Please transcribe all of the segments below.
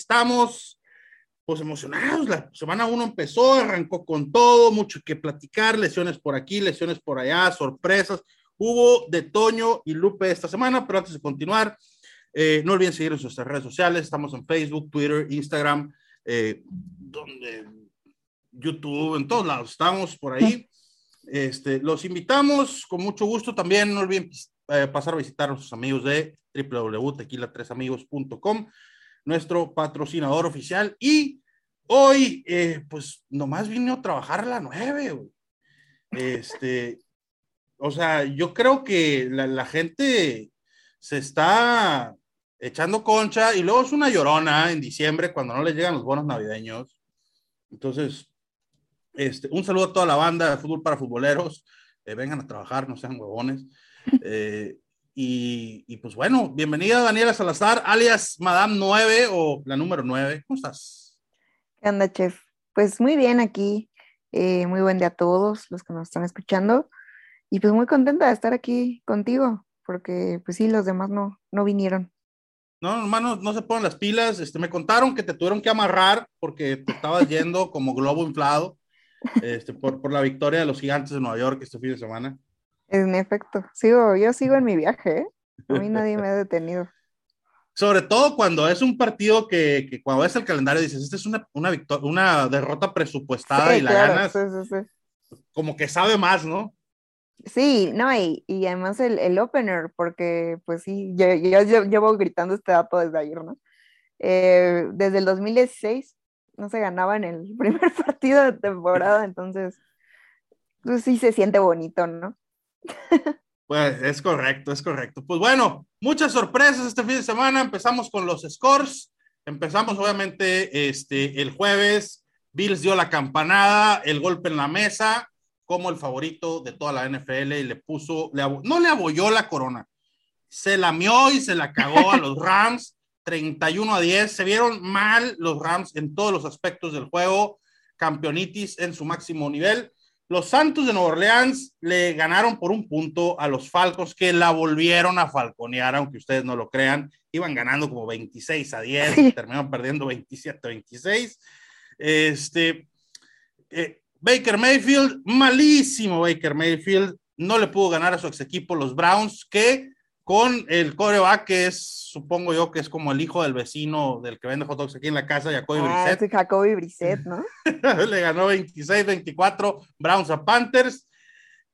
Estamos pues emocionados. La semana uno empezó, arrancó con todo, mucho que platicar, lesiones por aquí, lesiones por allá, sorpresas. Hubo de Toño y Lupe esta semana, pero antes de continuar, eh, no olviden seguir en nuestras redes sociales. Estamos en Facebook, Twitter, Instagram, eh, donde, YouTube, en todos lados. Estamos por ahí. Este, los invitamos con mucho gusto. También no olviden eh, pasar a visitar a nuestros amigos de www.tequila3amigos.com, nuestro patrocinador oficial. Y hoy, eh, pues nomás vine a trabajar a las nueve. Este, o sea, yo creo que la, la, gente se está echando concha y luego es una llorona en diciembre cuando no les llegan los bonos navideños. Entonces, este, un saludo a toda la banda de fútbol para futboleros. Eh, vengan a trabajar, no sean huevones. Eh, y, y, pues bueno, bienvenida Daniela Salazar, alias Madame 9 o la número 9. ¿Cómo estás? ¿Qué onda, chef? Pues muy bien aquí. Eh, muy buen día a todos los que nos están escuchando. Y pues muy contenta de estar aquí contigo, porque pues sí, los demás no, no vinieron. No, hermano, no se ponen las pilas. Este, me contaron que te tuvieron que amarrar porque te estabas yendo como globo inflado este, por, por la victoria de los gigantes de Nueva York este fin de semana. En efecto, sigo, yo sigo en mi viaje, ¿eh? a mí nadie me ha detenido. Sobre todo cuando es un partido que, que cuando ves el calendario dices, esta es una, una, victoria, una derrota presupuestada Sí, y la claro, ganas, sí, sí, sí. como que sabe más, ¿no? Sí, no, y, y además el, el opener, porque pues sí, yo, yo- yo llevo gritando este dato desde ayer, ¿no? Eh, desde el 2016 no se ganaba en el primer partido de temporada, entonces, pues sí se siente bonito, ¿no? Pues es correcto, es correcto. Pues bueno, muchas sorpresas este fin de semana. Empezamos con los scores. Empezamos obviamente este, el jueves. Bills dio la campanada, el golpe en la mesa, como el favorito de toda la NFL y le puso, le no le abolló la corona, se lamió y se la cagó a los Rams, 31 a 10. Se vieron mal los Rams en todos los aspectos del juego, campeonitis en su máximo nivel. Los Santos de Nueva Orleans le ganaron por un punto a los Falcons que la volvieron a falconear, aunque ustedes no lo crean. Iban ganando como 26 a 10, Sí. terminaron perdiendo 27 a 26. Este, eh, Baker Mayfield, malísimo Baker Mayfield, no le pudo ganar a su ex equipo, los Browns, que con el coreback, que es, supongo yo, que es como el hijo del vecino del que vende hot dogs aquí en la casa, Jacoby Ah, Brissett. Jacoby Brissett, ¿no? le ganó 26-24 Browns a Panthers.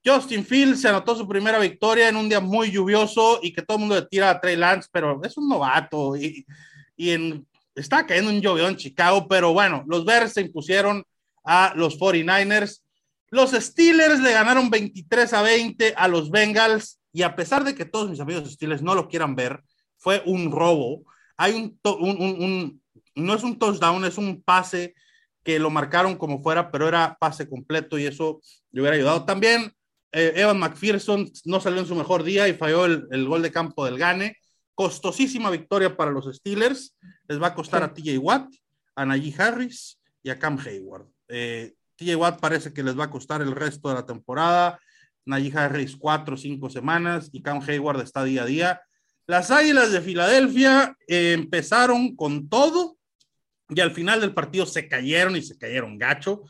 Justin Fields se anotó su primera victoria en un día muy lluvioso y que todo el mundo le tira a Trey Lance, pero es un novato y, y en, está cayendo un llovión en Chicago, pero bueno, los Bears se impusieron a los 49ers. Los Steelers le ganaron 23 a 20 a los Bengals y a pesar de que todos mis amigos Steelers no lo quieran ver, fue un robo. Hay un, un, un- un- no es un touchdown, es un pase que lo marcaron como fuera, pero era pase completo y eso le hubiera ayudado. También eh, Evan McPherson no salió en su mejor día y falló el, el gol de campo del Gane. Costosísima victoria para los Steelers. Les va a costar a TJ Watt, a Najee Harris y a Cam Hayward. Eh, TJ Watt parece que les va a costar el resto de la temporada. Najee Harris cuatro o cinco semanas y Cam Hayward está día a día. Las Águilas de Filadelfia eh, empezaron con todo y al final del partido se cayeron y se cayeron gacho.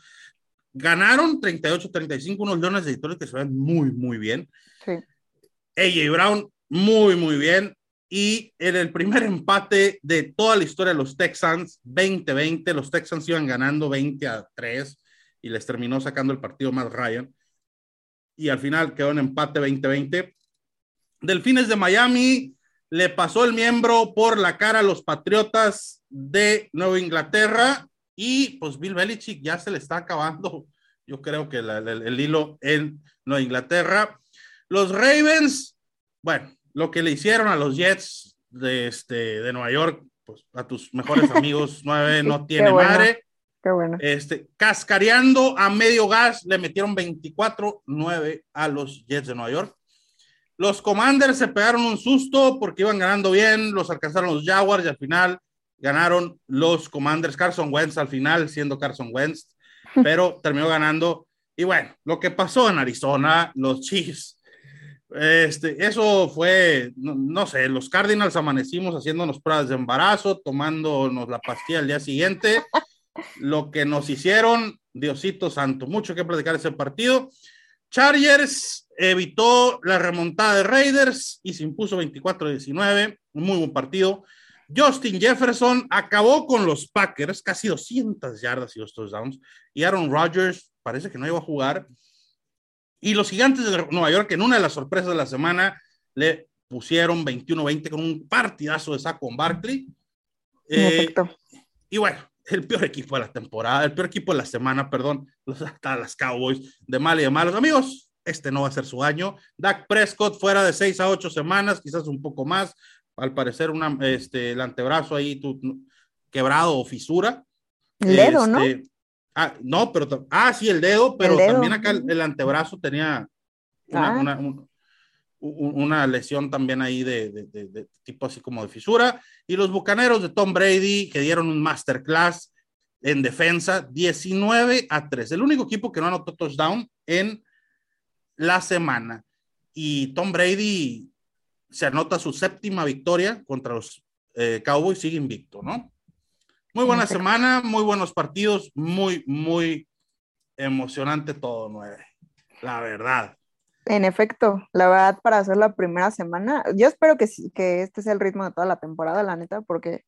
Ganaron 38-35 unos Leones de Detroit que se ven muy, muy bien. Sí. AJ Brown, muy, muy bien. Y en el primer empate de toda la historia de los Texans, 20-20, los Texans iban ganando 20 a 3 y les terminó sacando el partido más Ryan. Y al final quedó en empate 20-20. Delfines de Miami le pasó el miembro por la cara a los Patriotas de Nueva Inglaterra y pues Bill Belichick ya se le está acabando, yo creo que la- el, el hilo en Nueva Inglaterra. Los Ravens, bueno, lo que le hicieron a los Jets de, este, de Nueva York, pues a tus mejores amigos nueve no tiene bueno. madre. Qué bueno. Este, cascareando a medio gas, le metieron 24-9 a los Jets de Nueva York. Los Commanders se pegaron un susto porque iban ganando bien, los alcanzaron los Jaguars y al final ganaron los Commanders. Carson Wentz al final, siendo Carson Wentz, pero terminó ganando. Y bueno, lo que pasó en Arizona, los Chiefs Este, eso fue, no, sé, los Cardinals amanecimos haciéndonos pruebas de embarazo, tomándonos la pastilla al día siguiente. Lo que nos hicieron, Diosito Santo, mucho que platicar ese partido. Chargers evitó la remontada de Raiders y se impuso 24-19, un muy buen partido. Justin Jefferson acabó con los Packers, casi 200 yardas y dos touchdowns. Y Aaron Rodgers parece que no iba a jugar. Y los gigantes de Nueva York, en una de las sorpresas de la semana, le pusieron 21-20 con un partidazo de saco con Barkley. Eh, y bueno, el peor equipo de la temporada, el peor equipo de la semana, perdón, los, hasta las Cowboys, de mal y de malos. Amigos, este no va a ser su año. Dak Prescott fuera de 6 a 8 semanas, quizás un poco más. Al parecer, una, este, el antebrazo ahí tu, quebrado o fisura. El dedo, ¿no? Este, ah, no, pero, ah, sí, el dedo, pero también acá el, antebrazo tenía una, ah. una, lesión también ahí de, de, de, tipo así como de fisura. Y los bucaneros de Tom Brady, que dieron un masterclass en defensa, 19 a 3. El único equipo que no anotó touchdown en la semana. Y Tom Brady se anota su séptima victoria contra los eh, Cowboys, sigue invicto, ¿no? Muy buena semana, muy buenos partidos, muy, muy emocionante todo, nueve. La verdad. En efecto, la verdad, para hacer la primera semana, yo espero que, que este sea el ritmo de toda la temporada, la neta, porque,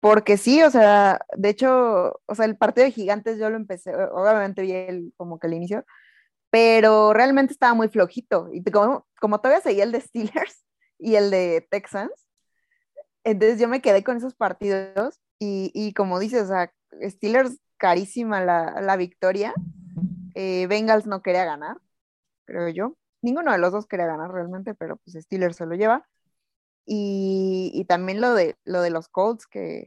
porque sí, o sea, de hecho, o sea, el partido de gigantes yo lo empecé, obviamente vi el, como que el inicio, pero realmente estaba muy flojito. Y como, como todavía seguía el de Steelers y el de Texans, entonces yo me quedé con esos partidos y, y como dices, o sea, Steelers carísima la, la victoria, eh, Bengals no quería ganar, creo yo. Ninguno de los dos quería ganar realmente, pero pues Steelers se lo lleva. Y, también lo de, lo de los Colts, que,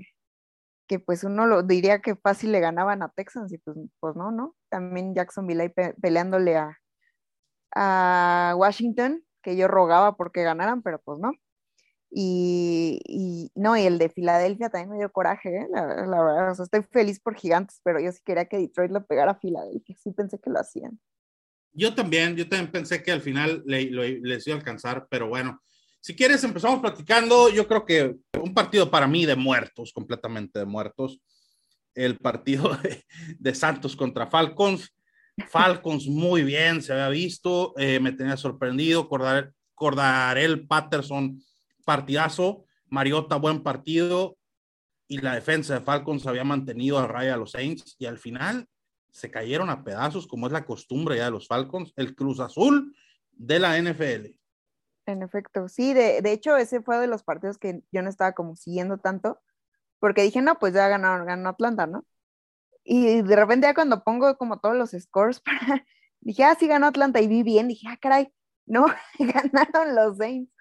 que pues uno lo diría que fácil le ganaban a Texans y pues, pues no, ¿no? También Jacksonville ahí peleándole a, a Washington, que yo rogaba porque ganaran, pero pues no. Y, no, y el de Filadelfia también me dio coraje, ¿eh? la, verdad, o sea, estoy feliz por gigantes, pero yo sí quería que Detroit lo pegara a Filadelfia, sí pensé que lo hacían. Yo también, yo también pensé que al final le, les iba a alcanzar, pero bueno, si quieres, empezamos platicando. Yo creo que un partido para mí de muertos, completamente de muertos. El partido de, Santos contra Falcons. Falcons muy bien, se había visto. Eh, me tenía sorprendido. Cordarel Patterson, partidazo. Mariota, buen partido. Y la defensa de Falcons había mantenido a raya a los Saints. Y al final se cayeron a pedazos, como es la costumbre ya de los Falcons. El Cruz Azul de la NFL. En efecto, sí, de, de, hecho ese fue de los partidos que yo no estaba como siguiendo tanto, porque dije, no, pues ya ganaron, ganó Atlanta, ¿no? Y de repente ya cuando pongo como todos los scores dije, ah, sí ganó Atlanta y vi bien, dije, ah, caray, no, ganaron los Saints.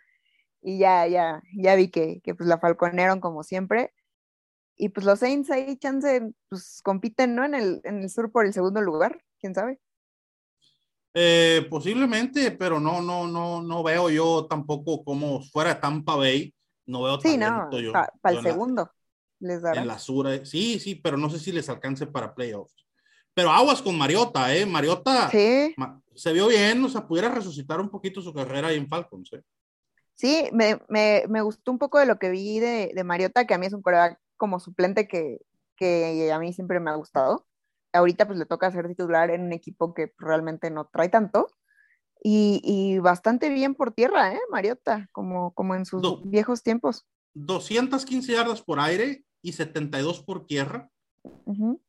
Y ya, ya, ya vi que, que pues la falconearon como siempre. Y pues los Saints ahí, chance, pues compiten, ¿no? En el, en el sur por el segundo lugar, quién sabe. Eh, posiblemente, pero no, no, no, no veo yo tampoco como fuera Tampa Bay. No veo sí, no, para el segundo les dará. En la sur, eh, sí, sí, pero no sé si les alcance para playoffs. Pero aguas con Mariota, ¿eh? Mariota se vio bien, o sea, pudiera resucitar un poquito su carrera ahí en Falcons, ¿eh? Sí, me, me, me, gustó un poco de lo que vi de, de Mariota, que a mí es un coreback como suplente que, que a mí siempre me ha gustado ahorita pues le toca ser titular en un equipo que realmente no trae tanto. Y, bastante bien por tierra, ¿eh? Mariota, como, como en sus viejos tiempos. 215 yardas por aire y 72 por tierra.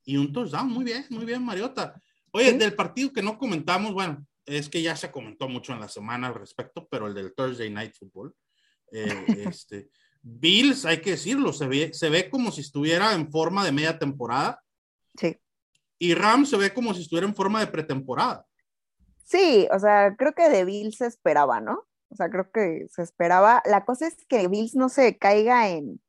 Y un touchdown, muy bien, muy bien, Mariota. Oye, del partido que no comentamos, bueno, es que ya se comentó mucho en la semana al respecto, pero el del Thursday Night Football. Eh, este, Bills, hay que decirlo, se ve, se ve como si estuviera en forma de media temporada. Sí. Y Ram se ve como si estuviera en forma de pretemporada. Sí, o sea, creo que de Bills se esperaba, ¿no? O sea, creo que se esperaba. La cosa es que Bills no se caiga en,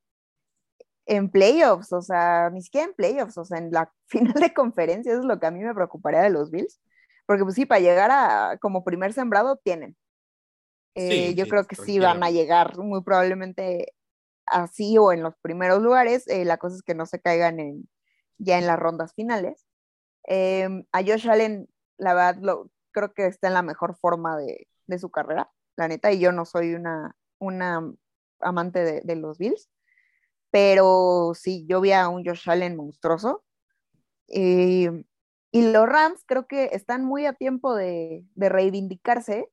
en playoffs, o sea, ni siquiera en playoffs, o sea, en la final de conferencia, eso es lo que a mí me preocuparía de los Bills, porque pues sí, para llegar a como primer sembrado tienen. Eh, yo creo que sí van a llegar muy probablemente así o en los primeros lugares, eh, la cosa es que no se caigan en, ya en las rondas finales. Em, a Josh Allen, la verdad, lo, creo que está en la mejor forma de, su carrera, la neta, y yo no soy una, amante de, los Bills, pero sí, yo vi a un Josh Allen monstruoso. Y, y los Rams creo que están muy a tiempo de, de reivindicarse,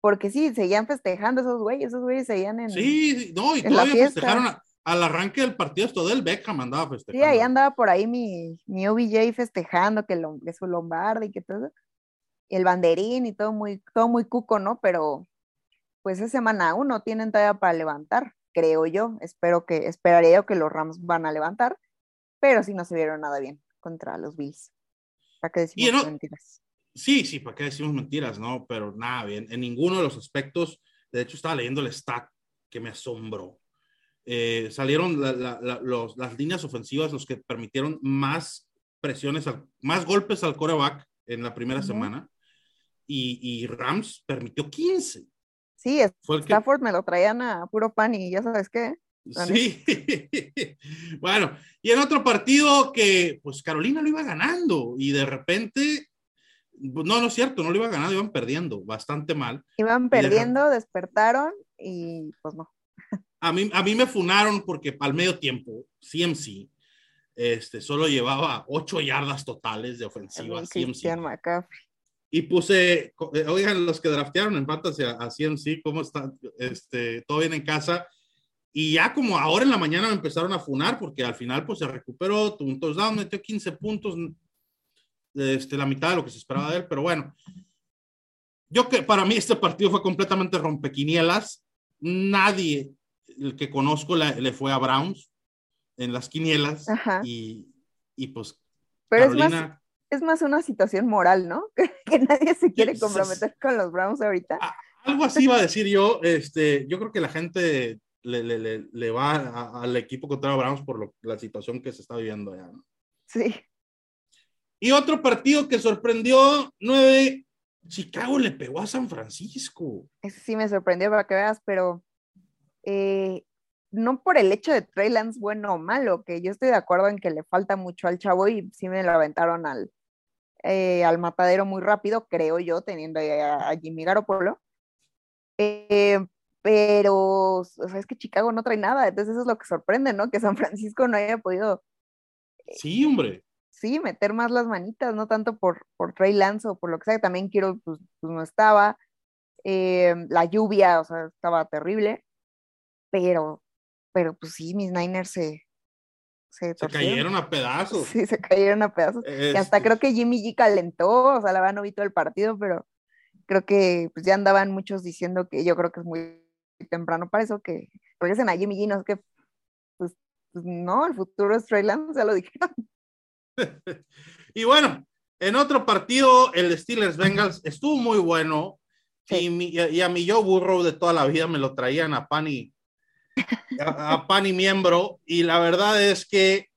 porque sí, seguían festejando esos güeyes, esos güeyes seguían en. Sí, no, y todavía festejaron a- al arranque del partido, esto del Beckham andaba Sí, festejando. ahí andaba por ahí mi, mi OBJ festejando que, lo, que su Lombardi y que todo. Y el banderín y todo muy, todo muy cuco, ¿no? Pero pues es semana uno, tienen todavía para levantar, creo yo. Espero que, esperaría yo que los Rams van a levantar, pero sí no se vieron nada bien contra los Bills. ¿Para qué Y decimos no- mentiras? Sí, sí, ¿para qué decimos mentiras? No, pero nada bien. En ninguno de los aspectos, de hecho, estaba leyendo el stat que me asombró. Eh, salieron la- la- la- los- las líneas ofensivas los que permitieron más presiones, al- más golpes al coreback en la primera Ujú. semana. Y, y Rams permitió 15. Sí, Fue el que, Stafford me lo traían a puro pan y ya sabes qué. Sí. bueno, y en otro partido que pues Carolina lo iba ganando y de repente, no, no es cierto, no lo iba ganando, iban perdiendo bastante mal. Iban perdiendo, despertaron y pues no. A mí, a mí me funaron porque al medio tiempo, CMC, este, solo llevaba ocho yardas totales de ofensiva. CMC. Christian McCaffrey. Y puse, eh, oigan, los que draftearon en fantasy a, a CMC, ¿cómo están? Este, todo bien en casa. Y ya como ahora en la mañana me empezaron a funar porque al final pues se recuperó, tuvo un touchdown, metió 15 puntos, este, la mitad de lo que se esperaba de él, pero bueno. Yo que para mí este partido fue completamente rompequinielas. Nadie el que conozco la- le fue a Browns en las quinielas y, y pues Pero es más, Carolina es más una situación moral, ¿no? Que nadie se quiere comprometer con los Browns ahorita. Ah, Algo así iba a decir yo. Este, yo creo que la gente le, le- le- le va a- al equipo contra Browns por lo- la situación que se está viviendo allá. ¿no? Sí. Y otro partido que sorprendió, nueve, Chicago le pegó a San Francisco. Eso sí me sorprendió para que veas, pero eh, no por el hecho de Trey Lance bueno o malo, que yo estoy de acuerdo en que le falta mucho al chavo y sí me lo aventaron al, eh, al matadero muy rápido, creo yo, teniendo a, a Jimmy Garoppolo. Eh, pero, o sea, es que Chicago no trae nada, entonces eso es lo que sorprende, ¿no? Que San Francisco no haya podido, Sí, hombre. Sí, meter más las manitas, no tanto por, por Trey Lance o por lo que sea, también quiero, pues, pues no estaba. Eh, la lluvia, o sea, estaba terrible, pero, pero pues sí, mis Niners se, se, cayeron a pedazos. Sí, se cayeron a pedazos. Y hasta Este, creo que Jimmy G calentó, o sea, la verdad no vi todo el partido, pero creo que pues ya andaban muchos diciendo que yo creo que es muy temprano para eso, que regresen a Jimmy G, no es que, pues, pues no, el futuro es Trey Lance, ya lo dijeron. Y bueno, en otro partido, el Steelers Bengals estuvo muy bueno. Sí. Y, mi- y a- mi yo burro de toda la vida me lo traían a pan y a, a pan y miembro. Y la verdad es que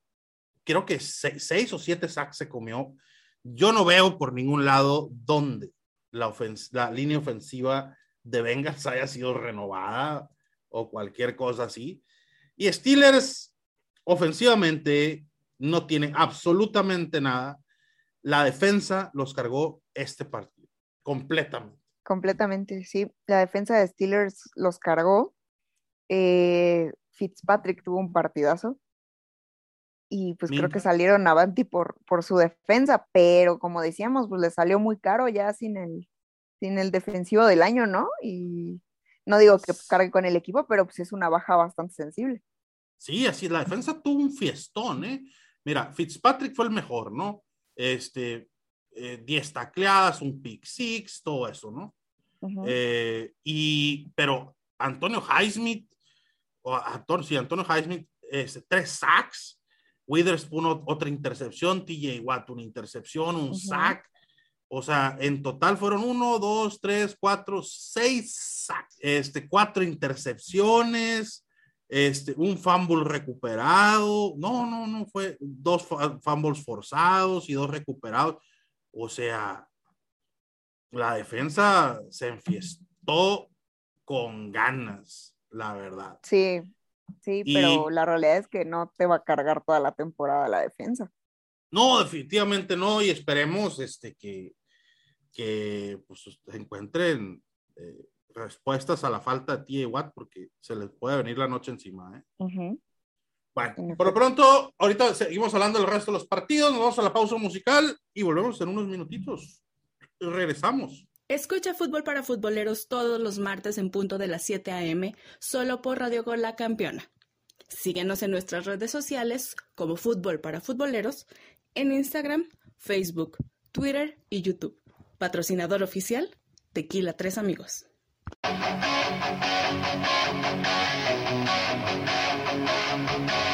creo que se- seis o siete sacks se comió. Yo no veo por ningún lado dónde la, ofens- la línea ofensiva de Bengals haya sido renovada o cualquier cosa así. Y Steelers ofensivamente no tiene absolutamente nada. La defensa los cargó este partido completamente. Completamente, sí. La defensa de Steelers los cargó. Eh, Fitzpatrick tuvo un partidazo. Y pues creo que salieron avanti por, por su defensa, pero como decíamos, pues le salió muy caro ya sin el, sin el defensivo del año, ¿no? Y no digo que cargue con el equipo, pero pues es una baja bastante sensible. Sí, así la defensa tuvo un fiestón, ¿eh? Mira, Fitzpatrick fue el mejor, ¿no? Este, eh, 10 tacleadas, un pick six, todo eso, ¿no? Eh, y, pero Antonio Highsmith, o Antonio, sí, Antonio Highsmith, este, tres sacks, Witherspoon ot- otra intercepción, TJ Watt una intercepción, un sack. O sea, en total fueron uno, dos, tres, cuatro, seis sacks, este, cuatro intercepciones, este, un fumble recuperado. No, no, no, fue dos fu- fumbles forzados y dos recuperados. O sea, la defensa se enfiestó con ganas, la verdad. Sí, sí, Y- pero la realidad es que no te va a cargar toda la temporada la defensa. No, definitivamente no, y esperemos este, que, que pues, encuentren eh, respuestas a la falta de TJ Watt porque se les puede venir la noche encima. ¿eh? Bueno, por lo pronto, ahorita seguimos hablando del resto de los partidos, nos vamos a la pausa musical y volvemos en unos minutitos. Regresamos. Escucha Fútbol para Futboleros todos los martes en punto de las 7 a.m. solo por Radio Gol La Campeona. Síguenos en nuestras redes sociales como Fútbol para Futboleros en Instagram, Facebook, Twitter y YouTube. Patrocinador oficial, Tequila Tres Amigos. Thank you.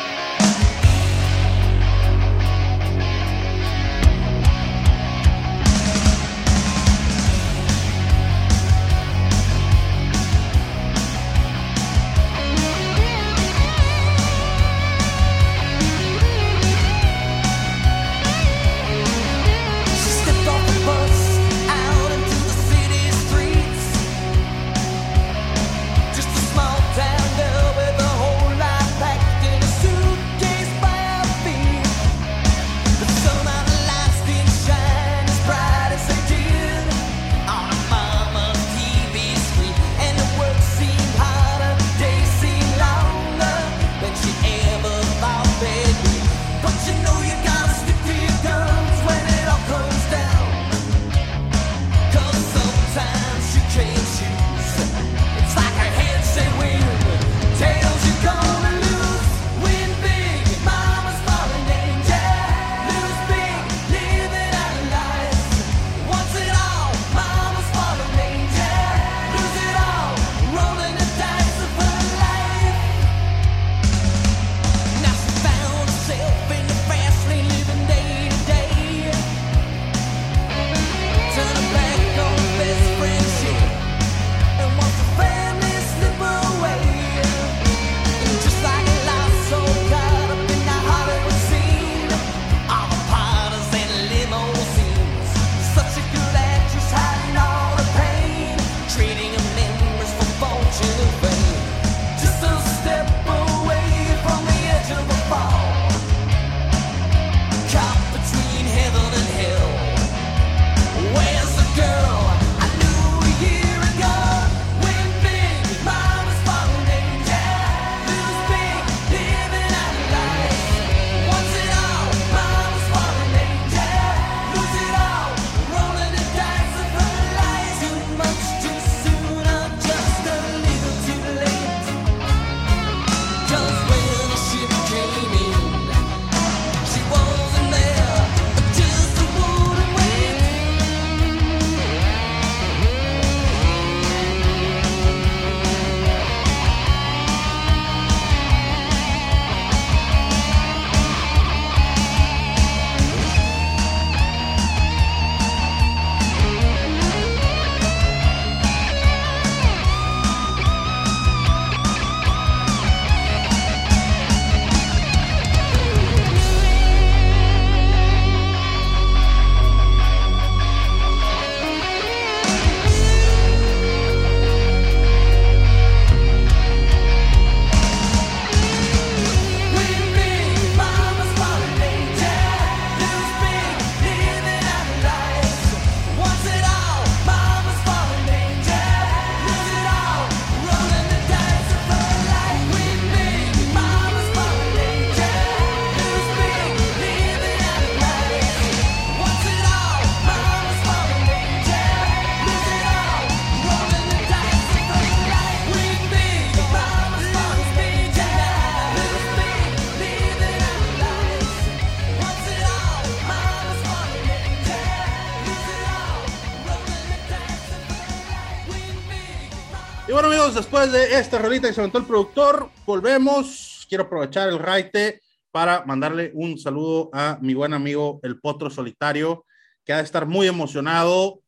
Después de esta rolita que se aventó el productor, volvemos. Quiero aprovechar el raite para mandarle un saludo a mi buen amigo el Potro Solitario, que ha de estar muy emocionado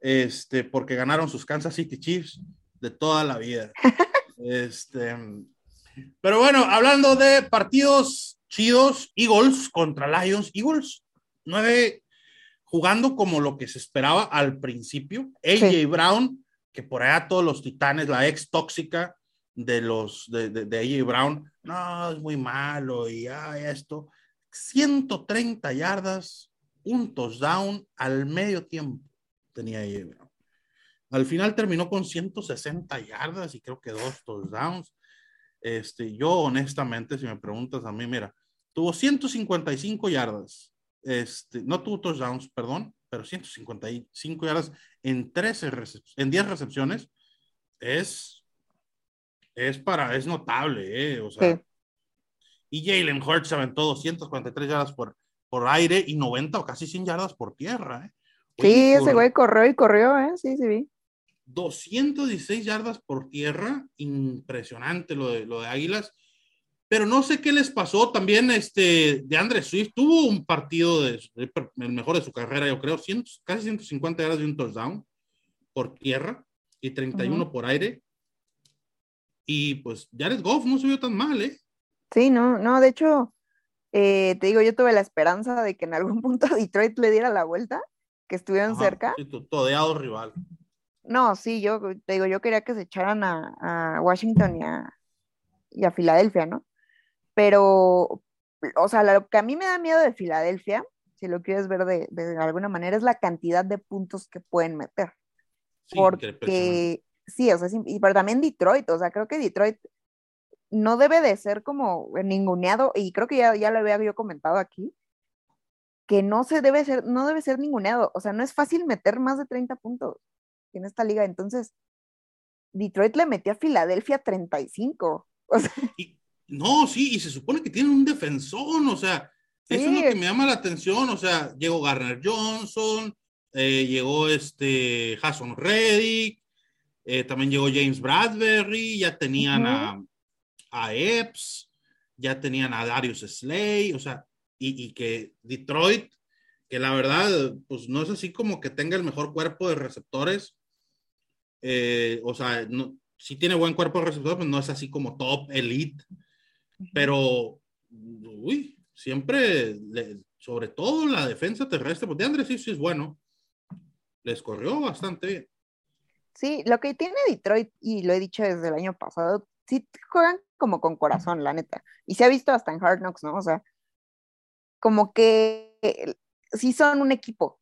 este, porque ganaron sus Kansas City Chiefs de toda la vida. Este, pero bueno, hablando de partidos chidos, Eagles contra Lions, Eagles nueve jugando como lo que se esperaba al principio. AJ Brown que por allá todos los titanes, la ex tóxica de los de, de, AJ Brown, no, es muy malo y ya esto. 130 yardas, un touchdown al medio tiempo tenía AJ Brown. Al final terminó con 160 yardas y creo que dos touchdowns. Este, yo honestamente, si me preguntas a mí, mira, tuvo 155 yardas. Este, no tuvo touchdowns, perdón, pero 155 yardas en 13 en 10 recepciones es es para es notable, ¿eh? O sea, y Jalen Hurts aventó 243 yardas por, por aire y 90 o casi 100 yardas por tierra, ¿eh? sí, ese güey corrió y corrió, ¿eh? Sí, sí vi. 216 yardas por tierra, impresionante lo de, lo de Águilas. Pero no sé qué les pasó. También este, de Andre Swift tuvo un partido de, el mejor de su carrera, yo creo, casi 150 yardas de un touchdown por tierra y 31 por aire. Y pues Jared Goff no se vio tan mal, ¿eh? Sí, no, no, de hecho, eh, te digo, yo tuve la esperanza de que en algún punto Detroit le diera la vuelta, que estuvieran cerca. Sí, todeado rival. No, sí, yo te digo, yo quería que se echaran a, Washington y a, y a Filadelfia, ¿no? Pero, o sea, lo que a mí me da miedo de Filadelfia, si lo quieres ver de, alguna manera, es la cantidad de puntos que pueden meter. porque, sí, o sea, pero también Detroit, o sea, creo que Detroit no debe de ser como ninguneado, y creo que ya, ya lo había yo comentado aquí, que no se debe ser, no debe ser ninguneado, o sea, no es fácil meter más de 30 puntos en esta liga, entonces Detroit le metió a Filadelfia 35, o sea, no, sí, y se supone que tienen un defensor, o sea, eso es lo que me llama la atención, o sea, llegó Garner Johnson, eh, llegó este Jason Reddick, eh, también llegó James Bradbury, ya tenían a, a Epps, ya tenían a Darius Slay, o sea, y, y, que Detroit, que la verdad, pues no es así como que tenga el mejor cuerpo de receptores, eh, o sea, no, sí tiene buen cuerpo de receptores, pero no es así como top elite, pero, uy, siempre, sobre todo la defensa terrestre, porque Andrés sí, sí es bueno, les corrió bastante bien. Sí, lo que tiene Detroit, y lo he dicho desde el año pasado, sí juegan como con corazón, la neta. Y se ha visto hasta en Hard Knocks, ¿no? O sea, como que sí son un equipo.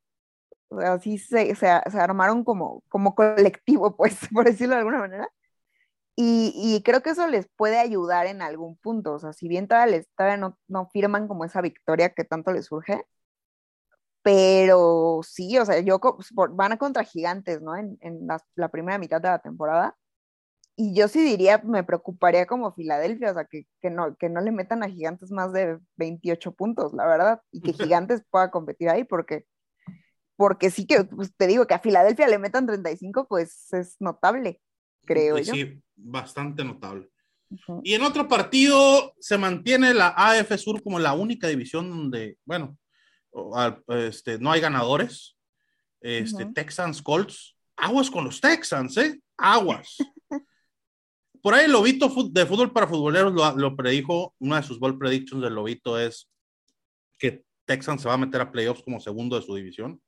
O sea, sí se, se, se armaron como, como colectivo, pues, por decirlo de alguna manera. Y, creo que eso les puede ayudar en algún punto. O sea, si bien todavía, les, no, no, firman como esa victoria que tanto les surge, pero sí, o sea, yo pues, van a contra gigantes, ¿no? En, en la, primera mitad de la temporada. Y yo sí diría, me preocuparía como Filadelfia, o sea, que, que, no, que no le metan a gigantes más de 28 puntos, la verdad, y que gigantes pueda competir ahí, porque, porque sí que, pues, te digo, que a Filadelfia le metan 35, pues es notable creo yo. Sí, bastante notable. Y en otro partido se mantiene la AF Sur como la única división donde, bueno, este, no hay ganadores. Este, Texans Colts. Aguas con los Texans, ¿eh? Aguas. Por ahí el Lobito de fútbol para futboleros lo, lo, predijo, una de sus ball predictions del Lobito es que Texans se va a meter a playoffs como segundo de su división.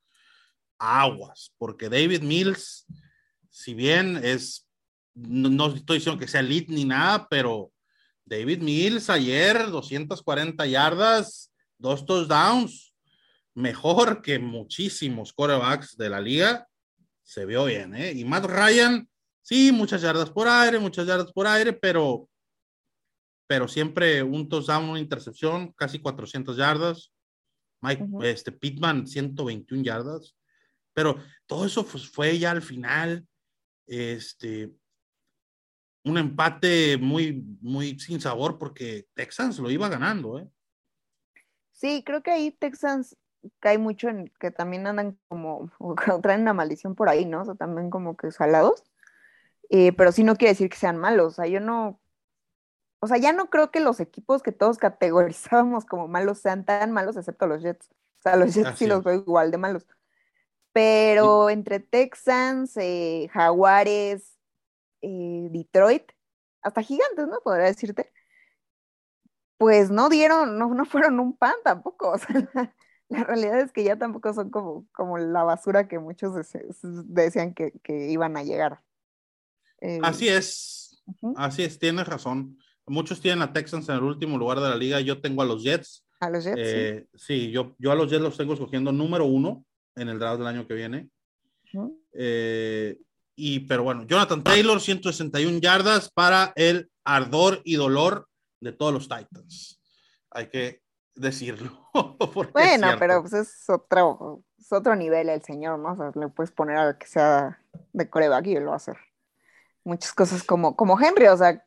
Aguas, porque David Mills, si bien es no, estoy diciendo que sea elite ni nada, pero David Mills ayer, 240 yardas, dos touchdowns, mejor que muchísimos corebacks de la liga, se vio bien, ¿eh? Y Matt Ryan, sí, muchas yardas por aire, muchas yardas por aire, pero, pero siempre un touchdown, una intercepción, casi 400 yardas. Mike, este, Pittman, 121 yardas. Pero todo eso fue ya al final. Este, un empate muy, muy sin sabor porque Texans lo iba ganando, ¿eh? Sí, creo que ahí Texans cae mucho en que también andan como, traen una maldición por ahí, ¿no? O sea, también como que salados. Eh, pero sí no quiere decir que sean malos. O sea, yo no. O sea, ya no creo que los equipos que todos categorizábamos como malos sean tan malos, excepto los Jets. O sea, los Jets sí los veo igual de malos. Pero entre Texans, eh, Jaguares, eh, Detroit, hasta gigantes, ¿no? Podría decirte, pues no dieron, no, no fueron un pan tampoco. O sea, la, realidad es que ya tampoco son como, como la basura que muchos decían que, iban a llegar. Eh, así es, así es, tienes razón. Muchos tienen a Texans en el último lugar de la liga, yo tengo a los Jets. A los Jets. Eh, sí. yo, yo a los Jets los tengo escogiendo número uno en el draft del año que viene. Y, pero bueno, Jonathan Taylor, 161 yardas para el ardor y dolor de todos los Titans. Hay que decirlo. bueno, pero pues es otro, es otro nivel el señor, ¿no? O sea, le puedes poner a que sea de coreback y lo va a hacer. Muchas cosas como, como Henry, o sea.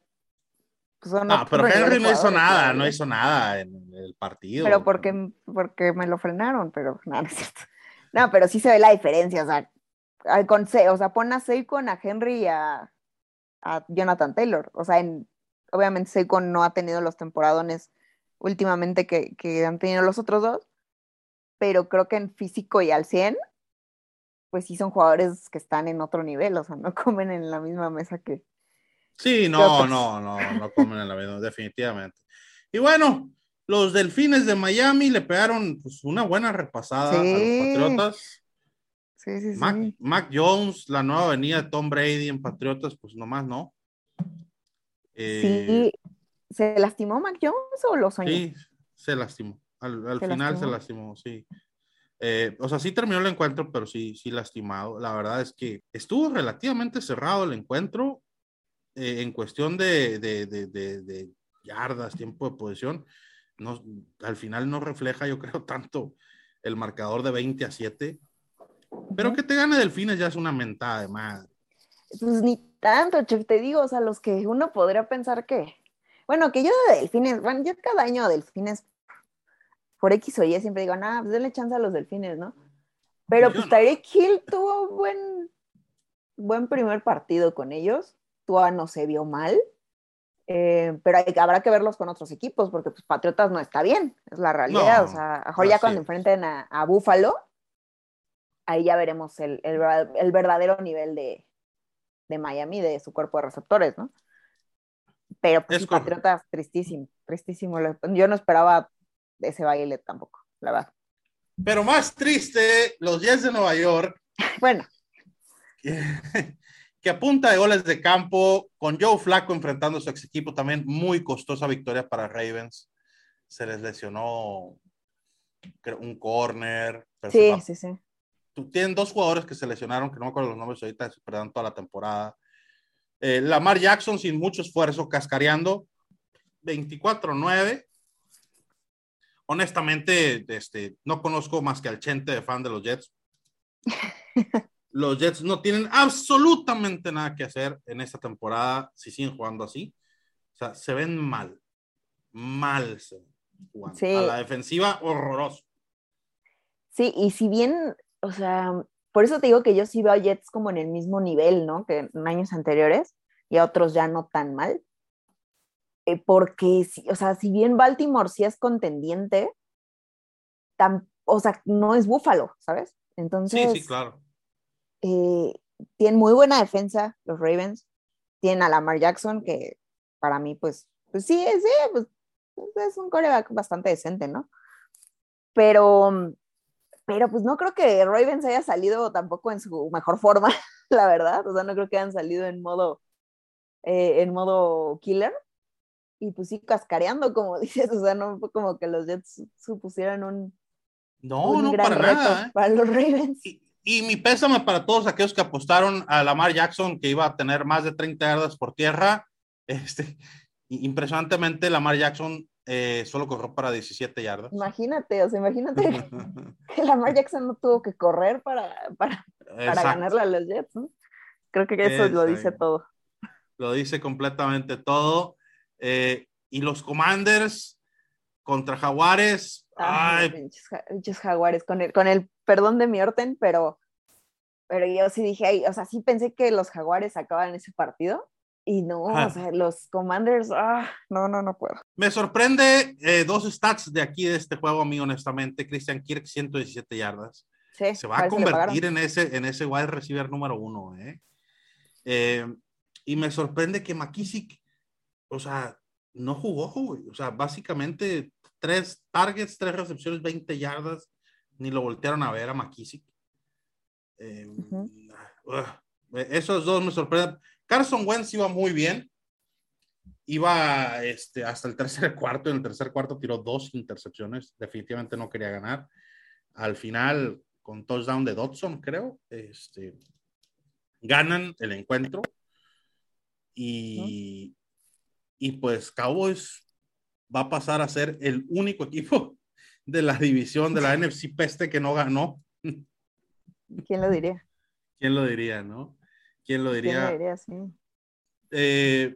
Pues no, pero Henry no hizo nada, no hizo nada en el partido. Pero porque, porque me lo frenaron, pero nada, no es cierto. No, pero sí se ve la diferencia, o sea, con, o sea, pon a Seikon, a Henry y a, a Jonathan Taylor. O sea, en, obviamente Seikon no ha tenido los temporadones últimamente que, que, han tenido los otros dos, pero creo que en físico y al 100, pues sí son jugadores que están en otro nivel, o sea, no comen en la misma mesa que... Sí, no, no, no, no comen en la misma, definitivamente. Y bueno, los Delfines de Miami le pegaron pues, una buena repasada a los Patriotas. Sí, sí, sí. Mac, Jones, la nueva avenida de Tom Brady en Patriotas, pues nomás no. Eh, sí, ¿se lastimó Mac Jones o lo soñó? Sí, se lastimó. Al, final se lastimó, sí. Eh, o sea, sí terminó el encuentro, pero sí, sí lastimado. La verdad es que estuvo relativamente cerrado el encuentro eh, en cuestión de, de, de, de, yardas, tiempo de posición. No, al final no refleja, yo creo, tanto el marcador de 20 a 7 pero que te gane Delfines ya es una mentada de madre. Pues ni tanto, chef, te digo, o sea, los que uno podría pensar que, bueno, que yo de Delfines, bueno, yo cada año Delfines, por X o Y siempre digo, nada, pues denle chance a los Delfines, ¿no? Pero pues Tyreek Hill tuvo buen, buen primer partido con ellos, Tua no se vio mal, eh, pero habrá que verlos con otros equipos, porque pues Patriotas no está bien, es la realidad, o sea, mejor ya cuando enfrenten a, a Búfalo, ahí ya veremos el, el, verdadero nivel de, de, Miami, de su cuerpo de receptores, ¿no? Pero pues Patriotas, tristísimo, tristísimo. Yo no esperaba ese baile tampoco, la verdad. Pero más triste, los Jets de Nueva York. bueno. Que, que apunta de goles de campo, con Joe Flaco enfrentando a su ex equipo, también muy costosa victoria para Ravens. Se les lesionó un corner. Sí, sí, sí tienen dos jugadores que se lesionaron, que no me acuerdo los nombres ahorita, perdieron toda la temporada. Eh, Lamar Jackson sin mucho esfuerzo, cascareando 24-9. Honestamente, este, no conozco más que al Chente de fan de los Jets. los Jets no tienen absolutamente nada que hacer en esta temporada si siguen jugando así. O sea, se ven mal. Mal se A la defensiva, horroroso. Sí, y si bien o sea, por eso te digo que yo sí veo a Jets como en el mismo nivel, ¿no? Que en años anteriores y a otros ya no tan mal. Eh, porque, o sea, si bien Baltimore sí es contendiente, tan, o sea, no es Búfalo, ¿sabes? Entonces. Sí, sí, claro. Eh, tienen muy buena defensa los Ravens. Tienen a Lamar Jackson, que para mí, pues, pues sí, sí, pues es un coreback bastante decente, ¿no? Pero pero pues no creo que Ravens haya salido tampoco en su mejor forma, la verdad. O sea, no creo que hayan salido en modo, eh, en modo killer. Y pues sí, cascareando, como dices, o sea, no fue como que los Jets supusieran un. No, no, para nada. ¿eh? Para los Ravens. Y, y, mi pésame para todos aquellos que apostaron a Lamar Jackson, que iba a tener más de 30 yardas por tierra. Este, impresionantemente, Lamar Jackson eh, solo corrió para 17 yardas. Imagínate, o sea, imagínate que Lamar Jackson no tuvo que correr para, para, para ganarle a los Jets, ¿no? Creo que eso lo dice todo. Lo dice completamente todo. Eh, y los Commanders contra Jaguares. Ay, Pinches, Jaguares, con el, con el perdón de mi orden, pero, pero yo sí dije, o sea, sí pensé que los Jaguares acaban ese partido y no, o sea, los Commanders, ah, no, no, no puedo. Me sorprende eh, dos stats de aquí de este juego a mí, honestamente. Christian Kirk, 117 yardas. Sí, se va a convertir en ese, en ese wide receiver número uno. ¿eh? Eh, y me sorprende que McKissick, o sea, no jugó, güey. O sea, básicamente tres targets, tres recepciones, 20 yardas. Ni lo voltearon a ver a McKissick. Esos dos me sorprenden. Carson Wentz iba muy bien. Iba este, hasta el tercer cuarto. En el tercer cuarto tiró dos intercepciones. Definitivamente no quería ganar. Al final, con touchdown de Dodson, creo. Este, ganan el encuentro y, y pues Cowboys va a pasar a ser el único equipo de la división de la NFC Peste que no ganó. ¿Quién lo diría? ¿Quién lo diría, no? ¿Quién lo diría? ¿Quién lo diría, sí. Eh,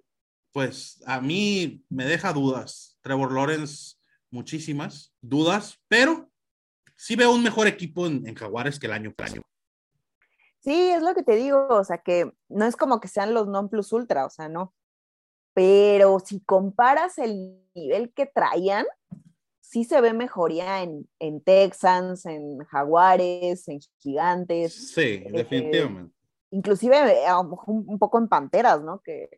pues a mí me deja dudas. Trevor Lawrence, muchísimas dudas, pero sí veo un mejor equipo en, en Jaguares que el año año. Sí, es lo que te digo, o sea, que no es como que sean los non plus ultra, o sea, no. Pero si comparas el nivel que traían, sí se ve mejoría en, en Texans, en Jaguares, en Gigantes. Sí, eh, definitivamente. eh, mejor un, poco en Panteras, ¿no? Que,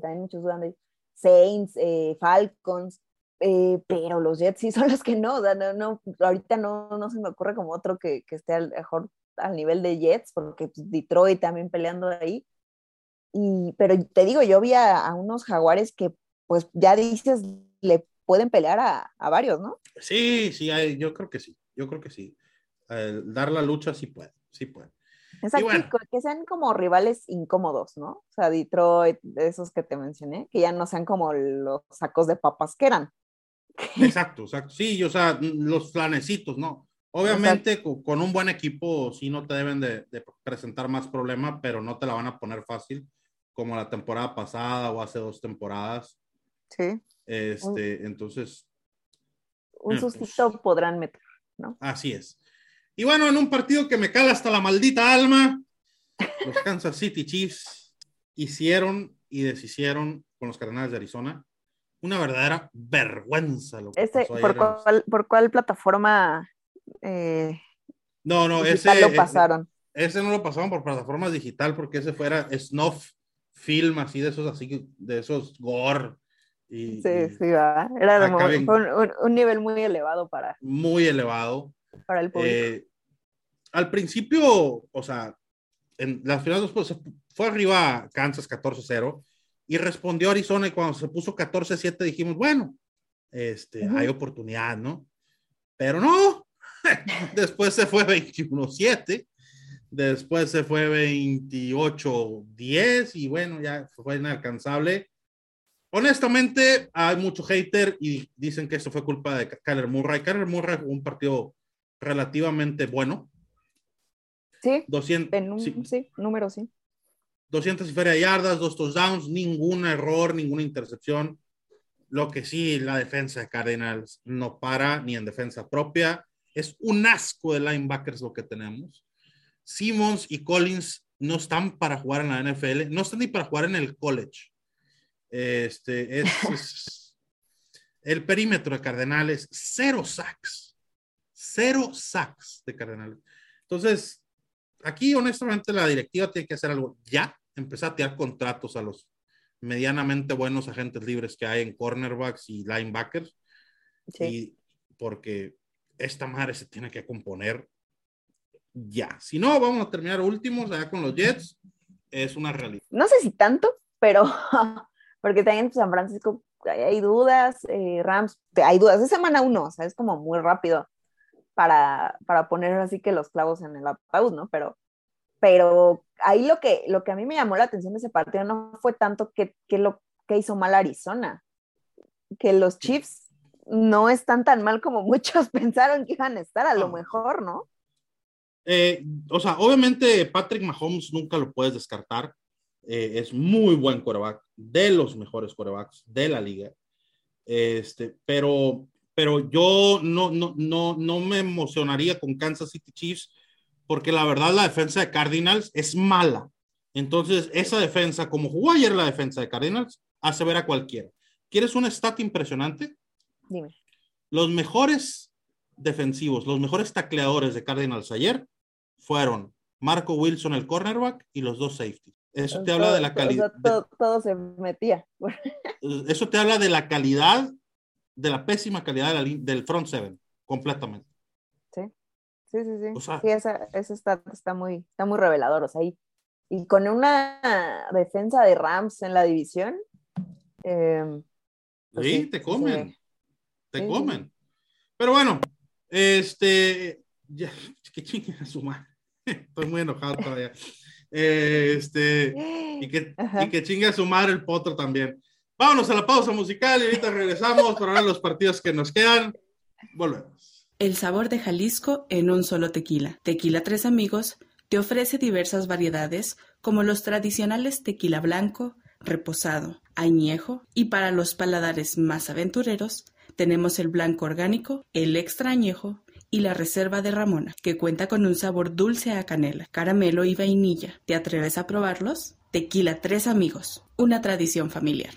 también muchos dudan de Saints, eh, Falcons, eh, pero los Jets sí son los que no, no, no, ahorita no, no se me ocurre como otro que, que esté al mejor al nivel de Jets, porque pues, Detroit también peleando ahí. Y, pero te digo, yo vi a, a unos jaguares que, pues ya dices, le pueden pelear a, a varios, ¿no? Sí, sí, yo creo que sí, yo creo que sí. El dar la lucha sí puede, sí puede. Exacto, bueno. que sean como rivales incómodos, ¿no? O sea, Detroit, de esos que te mencioné, que ya no sean como los sacos de papas que eran. Exacto, exacto. Sí, o sea, los flanecitos, ¿no? Obviamente co- con, un buen equipo sí no te deben de, de presentar más problema, pero no te la van a poner fácil como la temporada pasada o hace dos temporadas. Sí. Este, entonces, Un pues. sustito podrán meter. así es. Y bueno, en un partido que me cala hasta la maldita alma, los Kansas City Chiefs hicieron y deshicieron con los Cardenales de Arizona. Una verdadera vergüenza lo que Ese, pasó ¿por, cuál, ¿Por cuál plataforma eh, No, no, ese, lo pasaron? Ese no lo pasaban por plataformas digital porque ese fuera snuff film así de esos así de esos gore y, Sí, y sí, va. Era un, un- un nivel muy elevado para, muy elevado. Para el público. Eh, al principio, o sea, en las finales pues, fue arriba Kansas 14-0 y respondió Arizona y cuando se puso 14-7 dijimos, bueno, este, Ujú. hay oportunidad, ¿no? Pero no, después se fue 21-7, después se fue 28-10 y bueno, ya fue inalcanzable. Honestamente, hay mucho hater y dicen que eso fue culpa de Kyler Murray. Kyler Murray jugó un partido relativamente bueno. sí, 200, en un, sí, sí, número sí. 200 y feria yardas, dos touchdowns, ningún error, ninguna intercepción. Lo que sí, la defensa de Cardinals no para ni en defensa propia. Es un asco de linebackers lo que tenemos. Simmons y Collins no están para jugar en la NFL, no están ni para jugar en el college. Este es, es- el perímetro de Cardenales, cero sacks, cero sacks de Cardenales. Entonces, aquí honestamente la directiva tiene que hacer algo ya, empezar a tirar contratos a los medianamente buenos agentes libres que hay en cornerbacks y linebackers, sí. y porque esta madre se tiene que componer ya. Si no, vamos a terminar últimos allá con los Jets. Es una realidad. No sé si tanto, pero porque también San Francisco hay, hay dudas, eh, Rams, hay dudas. Es semana uno, o sea, es como muy rápido para, para poner así que los clavos en el ataúd, ¿no? Pero, pero ahí lo que, lo que a mí me llamó la atención de ese partido no fue tanto que, que lo que hizo mal Arizona, que los Chiefs no están tan mal como muchos pensaron que iban a estar, a lo mejor, ¿no? Eh, o sea, obviamente Patrick Mahomes nunca lo puedes descartar. Eh, es muy buen quarterback, de los mejores quarterbacks de la liga. Este, pero, pero yo no, no, no, no me emocionaría con Kansas City Chiefs porque la verdad la defensa de Cardinals es mala. Entonces, esa defensa, como jugó ayer la defensa de Cardinals, hace ver a cualquiera. ¿Quieres un stat impresionante? Dime. Los mejores defensivos, los mejores tacleadores de Cardinals ayer fueron Marco Wilson, el cornerback, y los dos safety. Eso te habla de la Todo- calidad. todo, todo se metía. Eso te habla de la calidad, de la pésima calidad de la del front seven, completamente. Sí, sí, sí. O sea- sí, esa, ese está, está, muy, está muy revelador. O sea, y, y con una defensa de Rams en la división. eh, pues sí, sí, te sí comen, te sí, sí. comen. Pero bueno, este, ya, que chinguen a su madre. Estoy muy enojado todavía. Eh, este, y que, y que chingue a su madre el potro también. Vámonos a la pausa musical y ahorita regresamos para ver los partidos que nos quedan. Volvemos. El sabor de Jalisco en un solo tequila. Tequila Tres Amigos te ofrece diversas variedades como los tradicionales tequila blanco, reposado, añejo y para los paladares más aventureros tenemos el blanco orgánico, el extra añejo y la reserva de Ramona, que cuenta con un sabor dulce a canela, caramelo y vainilla. ¿Te atreves a probarlos? Tequila Tres Amigos, una tradición familiar.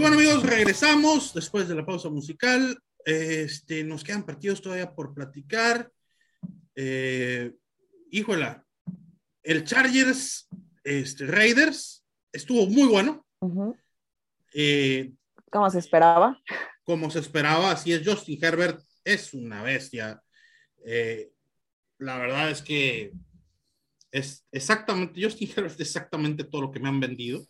Bueno, amigos, regresamos después de la pausa musical. Este, nos quedan partidos todavía por platicar. Eh, híjola, el Chargers este, Raiders estuvo muy bueno. Eh, como se esperaba. Como se esperaba, así es. Justin Herbert es una bestia. Eh, la verdad es que es exactamente, Justin Herbert es exactamente todo lo que me han vendido.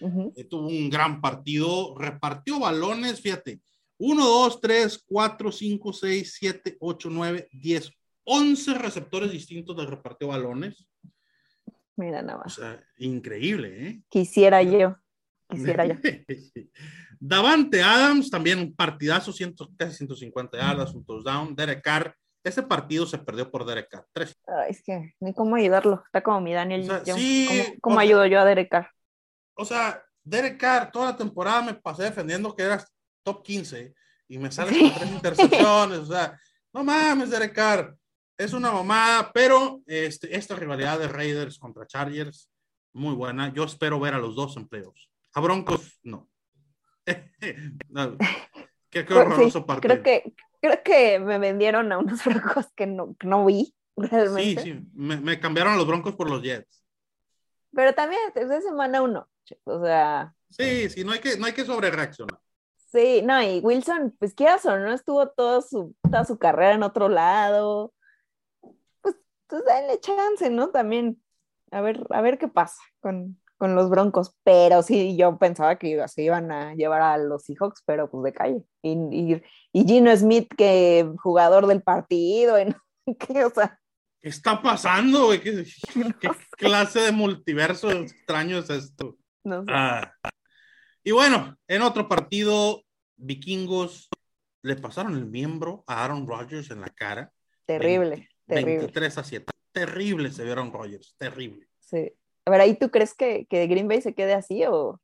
Eh, tuvo un gran partido, repartió balones, fíjate, 1, 2, 3, 4, 5, 6, 7, 8, 9, 10, 11 receptores distintos de repartió balones. Mira nada más. O sea, increíble, ¿eh? Quisiera yo, quisiera yo. Davante Adams, también un partidazo, casi 150 yardas, un touchdown. Derek Carr, ese partido se perdió por Derek Carr. Tres. es que ni cómo ayudarlo, está como mi Daniel. O ¿Cómo, ayudo yo a Derek Carr? O sea, Derek Carr, toda la temporada me pasé defendiendo que eras top 15 y me sales con tres intercepciones, o sea, no mames, Derek Carr, es una mamada, pero este, esta rivalidad de Raiders contra Chargers, muy buena. Yo espero ver a los dos empleos. A Broncos, no. qué, horroroso partido. Creo que, creo que me vendieron a unos Broncos que no, no vi realmente. Sí, sí, me, me, cambiaron a los Broncos por los Jets. Pero también es de semana uno, o sea. Sí, sí, no hay que, no hay que sobre reaccionar. Sí, no, y Wilson, pues quieras o no, estuvo todo su, toda su carrera en otro lado. Pues, pues denle chance, ¿no? También, a ver, a ver qué pasa con, con los Broncos. Pero sí, yo pensaba que se iban a llevar a los Seahawks, pero pues de calle. Y, y, y Gino Smith, que jugador del partido, en, ¿qué? O sea. ¿Qué está pasando, güey? ¿Qué, clase de multiverso extraño es esto? No sé. Ah. Y bueno, en otro partido, vikingos le pasaron el miembro a Aaron Rodgers en la cara. Terrible, terrible. 23 a 7. Terrible se vieron Rodgers, terrible. Sí. A ver, ¿ahí tú crees que, que Green Bay se quede así o,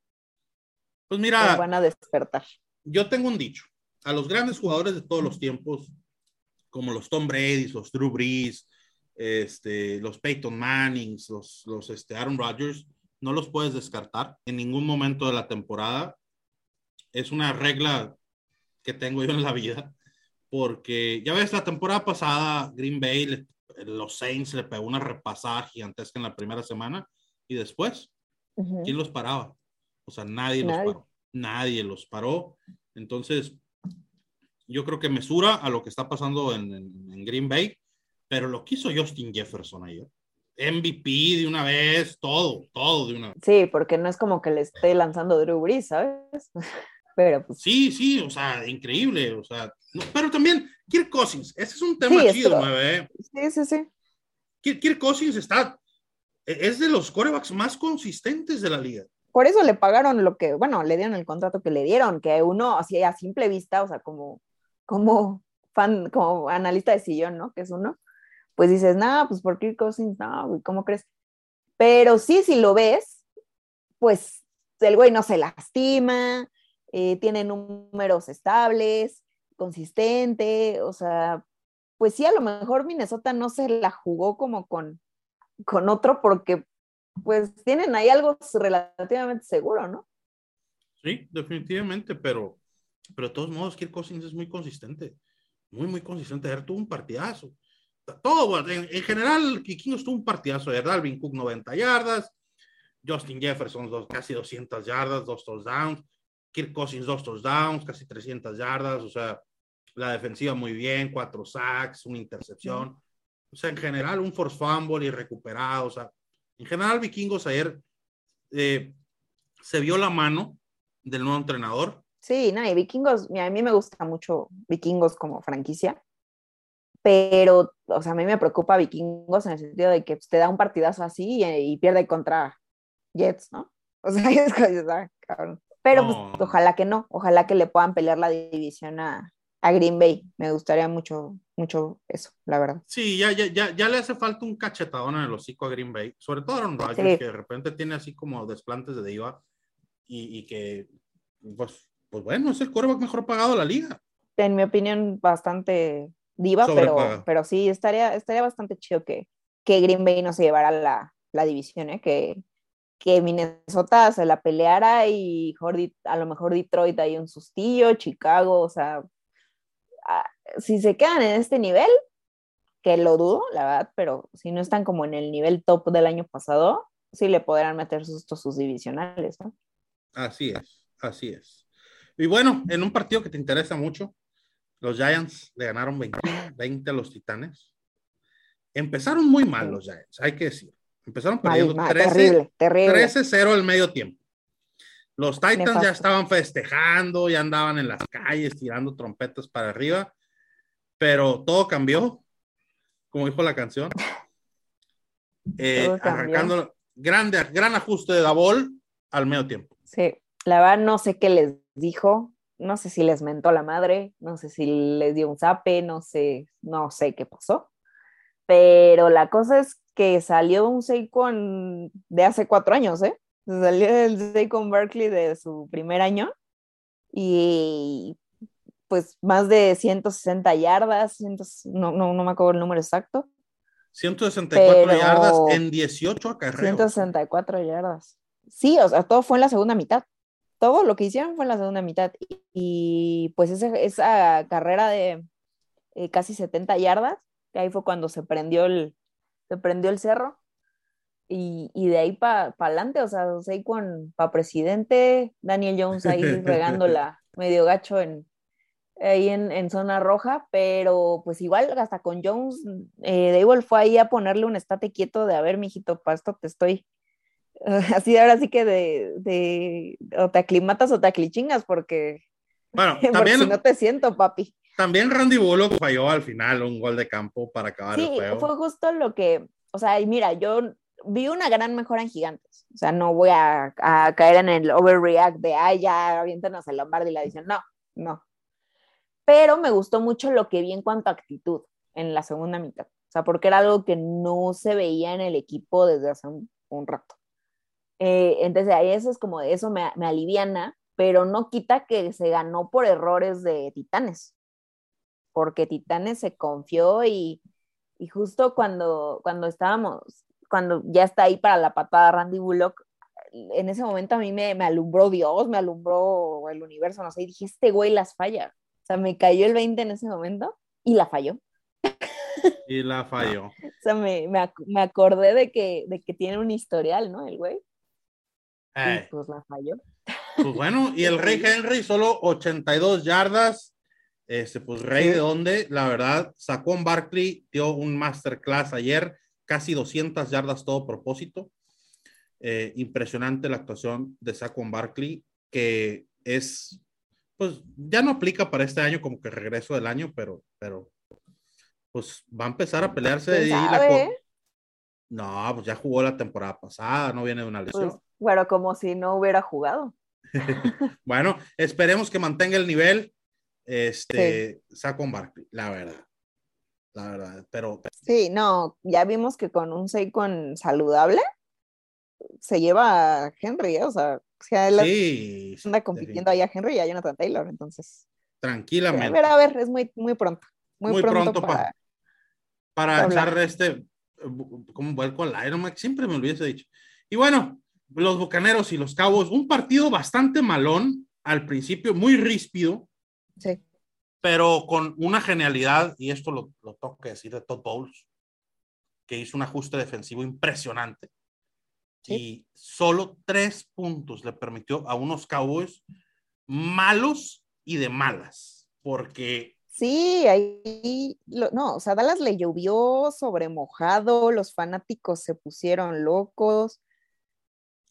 pues mira, van a despertar? Yo tengo un dicho. A los grandes jugadores de todos los tiempos, como los Tom Brady, los Drew Brees, este, los Peyton Mannings, los, los este, Aaron Rodgers, no los puedes descartar en ningún momento de la temporada. Es una regla que tengo yo en la vida, porque ya ves, la temporada pasada Green Bay, los Saints le pegó una repasada gigantesca en la primera semana y después, ¿quién los paraba? O sea, nadie, los paró. Nadie los paró. Entonces, yo creo que mesura a lo que está pasando en, en, Green Bay, pero lo quiso Justin Jefferson ayer. MVP de una vez, todo, todo de una vez. Sí, porque no es como que le esté lanzando Drew Brees, ¿sabes? Pero pues... Sí, sí, o sea, increíble, o sea, pero también Kirk Cousins, ese es un tema chido, ¿eh? Sí, sí, sí. Kirk, Cousins está, e, es de los corebacks más consistentes de la liga. Por eso le pagaron lo que, bueno, le dieron el contrato que le dieron, que uno, así a simple vista, o sea, como, como fan, como analista de sillón, ¿no? Que es uno, pues dices, no, pues por Kirk Cousins, no, ¿cómo crees? Pero sí, si lo ves, pues el güey no se lastima, eh, tiene números estables, consistente, o sea, pues sí, a lo mejor Minnesota no se la jugó como con, con otro porque pues tienen ahí algo relativamente seguro, ¿no? Sí, definitivamente, pero, pero de todos modos, Kirk Cousins es muy consistente, muy, muy consistente. Ayer tuvo un partidazo todo, en, en general, Kikingos tuvo un partidazo de Dalvin Cook 90 yardas, Justin Jefferson dos, casi 200 yardas, dos touchdowns, Kirk Cousins dos touchdowns, casi 300 yardas, o sea, la defensiva muy bien, cuatro sacks, una intercepción, o sea, en general un force fumble y recuperado, o sea, en general Vikingos ayer eh, se vio la mano del nuevo entrenador. Sí, no, y Vikingos, a mí me gusta mucho Vikingos como franquicia pero, o sea, a mí me preocupa Vikingos en el sentido de que pues, te da un partidazo así y, pierde contra Jets, ¿no? O sea, es cosa, cabrón. Pero pues, ojalá que no, ojalá que le puedan pelear la división a, a, Green Bay. Me gustaría mucho, mucho eso, la verdad. Sí, ya, ya, ya, ya le hace falta un cachetadón en el hocico a Green Bay, sobre todo a Aaron Rodgers, que de repente tiene así como desplantes de diva y, y que, pues, pues bueno, es el quarterback mejor pagado de la liga. En mi opinión, bastante diva, pero, pero sí, estaría, estaría bastante chido que, que Green Bay no se llevara la, la división, ¿eh? que, que Minnesota se la peleara y a lo mejor Detroit hay un sustillo, Chicago, o sea, si se quedan en este nivel, que lo dudo, la verdad, pero si no están como en el nivel top del año pasado, sí le podrán meter sus, sus divisionales, ¿no? Así es, así es. Y bueno, en un partido que te interesa mucho, los Giants le ganaron 20, a los Titanes. Empezaron muy mal los Giants, hay que decir. Empezaron perdiendo 13-0 al medio tiempo. Los Titans ya estaban festejando, ya andaban en las calles tirando trompetas para arriba, pero todo cambió, como dijo la canción. Eh, arrancando grande, gran ajuste de Dabol al medio tiempo. Sí, la verdad no sé qué les dijo, no sé si les mentó la madre, no sé si les dio un zape, no sé, no sé qué pasó. Pero la cosa es que salió un Saquon de hace cuatro años, ¿eh? Salió el Saquon Barkley de su primer año y pues más de 160 yardas, no, no, no me acuerdo el número exacto. 164 yardas en 18 acarreos. 164 yardas. Sí, o sea, todo fue en la segunda mitad. Todo lo que hicieron fue en la segunda mitad. Y, pues esa, carrera de eh, casi 70 yardas, que ahí fue cuando se prendió el, se prendió el cerro. Y, de ahí para adelante, o sea, con para presidente, Daniel Jones ahí regándola medio gacho en, ahí en, zona roja, pero pues igual hasta con Jones, eh, Dable fue ahí a ponerle un estate quieto de, a ver, mijito, para esto te estoy, así ahora sí que de, de, o te aclimatas o te aclichingas, porque, bueno, también, si no te siento, papi. También Randy Bullock falló al final un gol de campo para acabar el juego. fue justo lo que, o sea, y mira, yo vi una gran mejora en Gigantes, o sea, no voy a, a caer en el overreact de, ay, ya, aviéntanos el Lombardi y la edición, no, no, pero me gustó mucho lo que vi en cuanto a actitud en la segunda mitad, o sea, porque era algo que no se veía en el equipo desde hace un, rato. Eh, entonces, ahí eso es como, eso me, me aliviana, pero no quita que se ganó por errores de Titanes, porque Titanes se confió y, y justo cuando, cuando estábamos, cuando ya está ahí para la patada Randy Bullock, en ese momento a mí me, me, alumbró Dios, me alumbró el universo, no sé, y dije, este güey las falla. O sea, me cayó el 20 en ese momento y la falló. Y la falló. o sea, me, me, acordé de que, de que tiene un historial, ¿no? El güey. Y pues la falló. Pues bueno, y el Rey Henry solo 82 yardas. Este, pues Rey de dónde, la verdad, sacó un Barkley, dio un masterclass ayer, casi 200 yardas todo propósito. Eh, impresionante la actuación de Saquon Barkley, que es pues ya no aplica para este año como que regreso del año, pero, pero pues va a empezar a pelearse. de la no, pues ya jugó la temporada pasada, no viene de una lesión. Pues, bueno, como si no hubiera jugado. bueno, esperemos que mantenga el nivel. Este, sí. con Barkley, la verdad. La verdad, pero. Sí, no, ya vimos que con un Saquon saludable se lleva a Henry, ¿eh? o sea, sí, anda compitiendo ahí a Henry y a Jonathan Taylor, entonces. Tranquilamente. A ver, a ver, es muy, muy pronto. Muy, pronto, para, para, echar este, como vuelco al Iron siempre me lo hubiese dicho. Y bueno, los Bucaneros y los Cabos, un partido bastante malón al principio, muy ríspido. Sí. Pero con una genialidad, y esto lo, lo tengo que decir de Todd Bowles, que hizo un ajuste defensivo impresionante y solo tres puntos le permitió a unos Cowboys malos y de malas, porque... Sí, ahí, no, o sea, Dallas le llovió sobre mojado, los fanáticos se pusieron locos.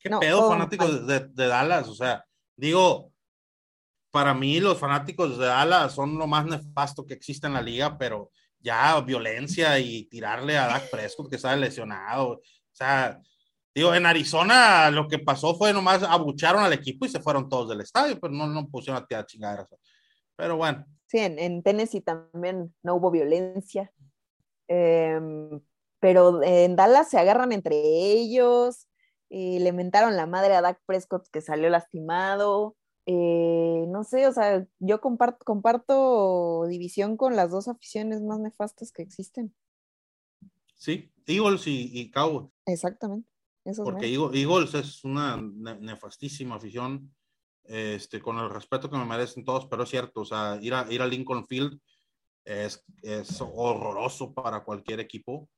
¿Qué pedo fanáticos de, Dallas? O sea, digo, para mí los fanáticos de Dallas son lo más nefasto que existe en la liga, pero ya violencia y tirarle a Dak Prescott que está lesionado, o sea, Digo, en Arizona lo que pasó fue nomás abucharon al equipo y se fueron todos del estadio, pero no, no pusieron a tirar chingaderas. Pero bueno. Sí, en, Tennessee también no hubo violencia. Em, pero en Dallas se agarran entre ellos, le mentaron la madre a Dak Prescott que salió lastimado. Eh, no sé, o sea, yo comparto, comparto división con las dos aficiones más nefastas que existen. Sí, Eagles y, y Cowboys. Exactamente. Porque Eagles es una nefastísima afición, este, con el respeto que me merecen todos, pero es cierto, o sea, ir a, ir a Lincoln Field es, es horroroso para cualquier equipo.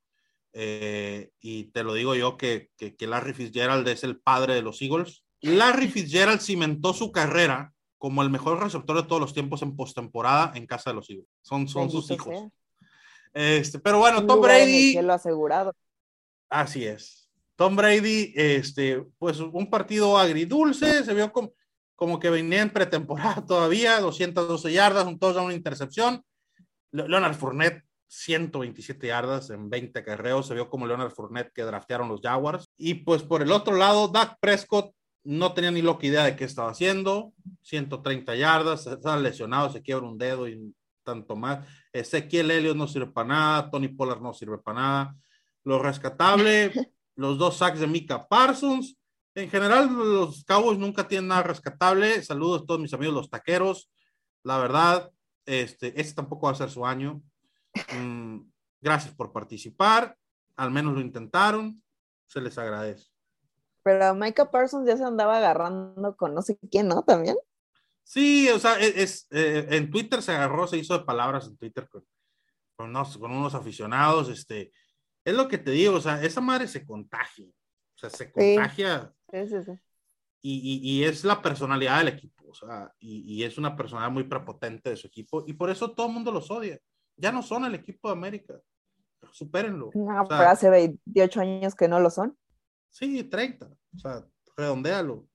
Eh, y te lo digo yo que, que, que, Larry Fitzgerald es el padre de los Eagles. Larry Fitzgerald cimentó su carrera como el mejor receptor de todos los tiempos en postemporada en casa de los Eagles. Son, son sus hijos. Este, pero bueno, Tom Brady. lo asegurado. Así es. Tom Brady, este, pues un partido agridulce, se vio como, como que venía en pretemporada todavía, 212 yardas, un touchdown, una intercepción. Leonard Fournette, 127 yardas en 20 carreos, se vio como Leonard Fournette que draftearon los Jaguars. Y pues por el otro lado, Dak Prescott no tenía ni loca idea de qué estaba haciendo, 130 yardas, estaba lesionado, se quiebra un dedo y tanto más. Ezequiel Elliott no sirve para nada, Tony Pollard no sirve para nada. Lo rescatable los dos sacks de Mika Parsons, En general, los Cowboys nunca tienen nada rescatable. Saludos a todos mis amigos los taqueros. La verdad, este, este tampoco va a ser su año. Mm, gracias por participar. Al menos lo intentaron. Se les agradece. Pero Micah Parsons ya se andaba agarrando con no sé quién, ¿no? También. Sí, o sea, e-, es, eh, en Twitter se agarró, se hizo de palabras en Twitter con, con, unos, con unos aficionados. Este, es lo que te digo, o sea, esa madre se contagia. O sea, se contagia. Sí, sí, sí. Y, y, y, es la personalidad del equipo, o sea, y, y, es una personalidad muy prepotente de su equipo, y por eso todo el mundo los odia. Ya no son el equipo de América. Supérenlo. No, o sea, pero hace 28 años que no lo son. Sí, 30. O sea, redondéalo.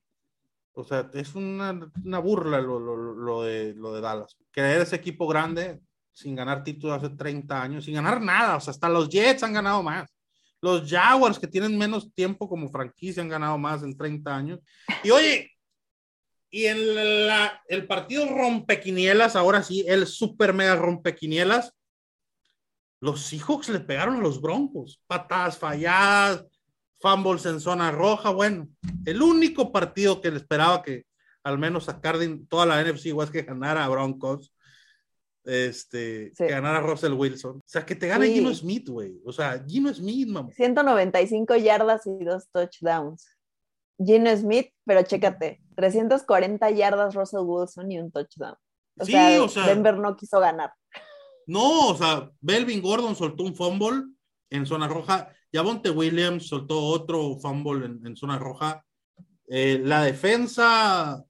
O sea, es una, una burla lo, lo, lo, de, lo de Dallas. Creer ese equipo grande sin ganar títulos hace 30 años, sin ganar nada. O sea, hasta los Jets han ganado más. Los Jaguars, que tienen menos tiempo como franquicia, han ganado más en 30 años. Y oye, y en la, el partido rompequinielas, ahora sí, el super mega rompequinielas, los Seahawks le pegaron a los Broncos. Patadas falladas, fumbles en zona roja. Bueno, el único partido que le esperaba que al menos sacar de toda la NFC es que ganara a Broncos este, sí. que ganara Russell Wilson. O sea, que te gane sí. Gino Smith, güey. O sea, Gino Smith, mamá. 195 yardas y dos touchdowns. Gino Smith, pero chécate, 340 yardas Russell Wilson y un touchdown. O, sí, sea, o sea, Denver no quiso ganar. No, o sea, Belvin Gordon soltó un fumble en zona roja. Yavonte Williams soltó otro fumble en, en zona roja. Eh, la defensa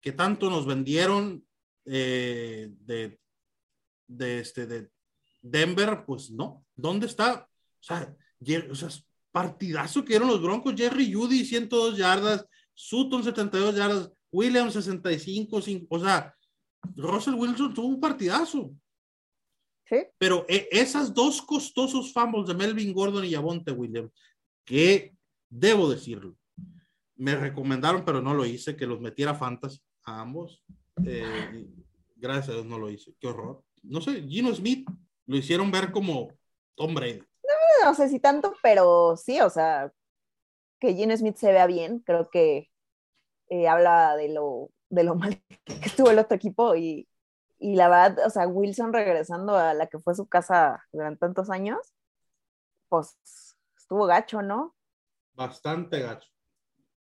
que tanto nos vendieron eh, de de, este, de Denver, pues no. ¿Dónde está? O sea, o sea, partidazo que dieron los Broncos. Jerry Judy, 102 yardas. Sutton, 72 yardas. Williams, 65. 5, o sea, Russell Wilson tuvo un partidazo. ¿Sí? Pero eh, esas dos costosos fumbles de Melvin Gordon y Javonte Williams, que debo decirlo, me recomendaron, pero no lo hice, que los metiera fantasy a ambos. Eh, gracias a Dios no lo hice. Qué horror no sé, Gino Smith lo hicieron ver como Tom Brady. No, sé si tanto, pero sí, o sea, que Gino Smith se vea bien, creo que eh, habla de lo, de lo mal que estuvo el otro equipo y, y la verdad, o sea, Wilson regresando a la que fue su casa durante tantos años, pues estuvo gacho, ¿no? Bastante gacho.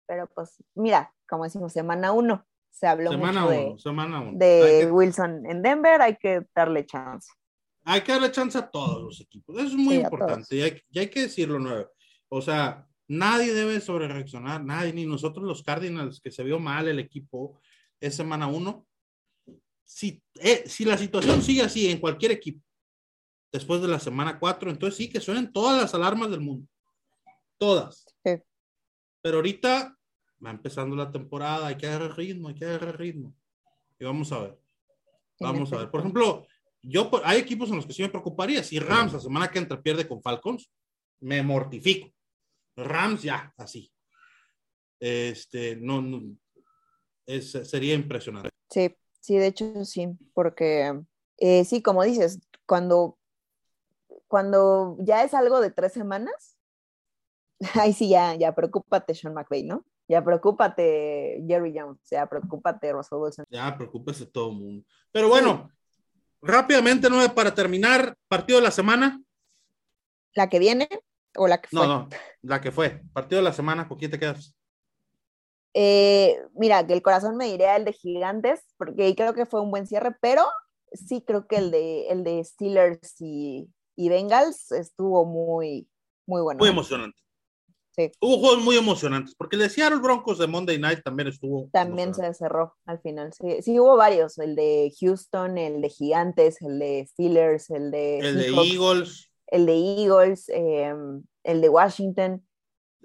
Pero pues, mira, como decimos, semana uno, se habló semana mucho uno, de, semana uno. de que, Wilson en Denver, hay que darle chance. Hay que darle chance a todos los equipos, eso es muy sí, importante y hay, y hay, que decirlo nuevo. O sea, nadie debe sobre reaccionar, nadie, ni nosotros los Cardinals, que se vio mal el equipo es semana uno. Si, eh, si la situación sigue así en cualquier equipo, después de la semana cuatro, entonces sí que suenen todas las alarmas del mundo. Todas. Sí. Pero ahorita va empezando la temporada, hay que agarrar ritmo, hay que agarrar ritmo. Y vamos a ver. Vamos a ver. Por ejemplo, yo hay equipos en los que sí me preocuparía. Si Rams la semana que entra pierde con Falcons, me mortifico. Rams ya, así. Este, no, no es, sería impresionante. Sí, sí, de hecho sí, porque eh, sí, como dices, cuando, cuando ya es algo de tres semanas, ahí sí ya, ya preocúpate Sean McVay, ¿no? Ya preocúpate Jerry Jones, ya preocúpate Russell Wilson. Ya preocúpese todo el mundo. Pero bueno. Rápidamente, nueve para terminar, partido de la semana. ¿La que viene o la que fue? No, no, la que fue. Partido de la semana, ¿con quién te quedas? Eh, mira, que el corazón me diría el de Gigantes, porque creo que fue un buen cierre, pero sí creo que el de, el de Steelers y, y Bengals estuvo muy, muy bueno. Muy emocionante. Sí. Hubo juegos muy emocionantes, porque el de Seattle Broncos de Monday Night también estuvo. También se cerró al final. Sí, sí, hubo varios: el de Houston, el de Gigantes, el de Steelers, el de. El Seahawks, de Eagles. El de Eagles, eh, el de Washington.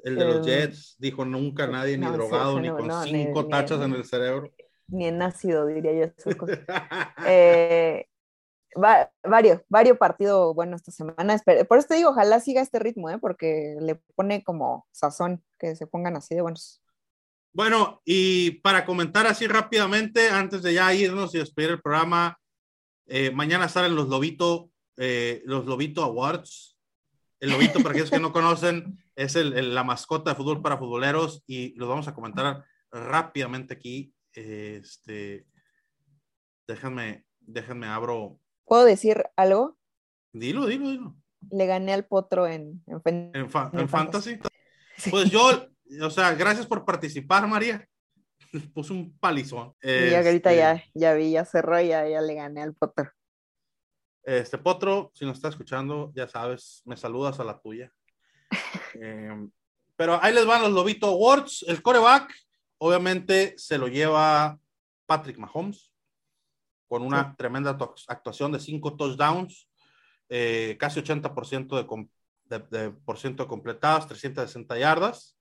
El de los Jets, dijo nunca nadie, ni drogado, sí, ni con no, cinco ni, tachas ni, en el cerebro. Ni en ácido, diría yo. eh, va, varios, varios partidos bueno esta semana. Por eso te digo, ojalá siga este ritmo, ¿eh? porque le pone como sazón que se pongan así de buenos. Bueno, y para comentar así rápidamente, antes de ya irnos y despedir el programa, eh, mañana salen los Lobito, eh, los Lobito Awards. El lobito, para aquellos que no conocen, es el, la mascota de fútbol para futboleros y lo vamos a comentar rápidamente aquí. Este, déjenme, déjenme abro. ¿Puedo decir algo? Dilo, dilo, dilo. Le gané al potro en, en, en, fantasy. Pues yo, o sea, gracias por participar, María. Puse un palizón. Y ahorita ya, este ya vi, ya cerró y ya, ya le gané al potro. Este Potro, si nos está escuchando, ya sabes, me saludas a la tuya. Em, pero ahí les van los Lobito Awards. El coreback, obviamente, se lo lleva Patrick Mahomes con una tremenda actuación de cinco touchdowns, eh, casi 80% de, de, por ciento completadas, 360 yardas.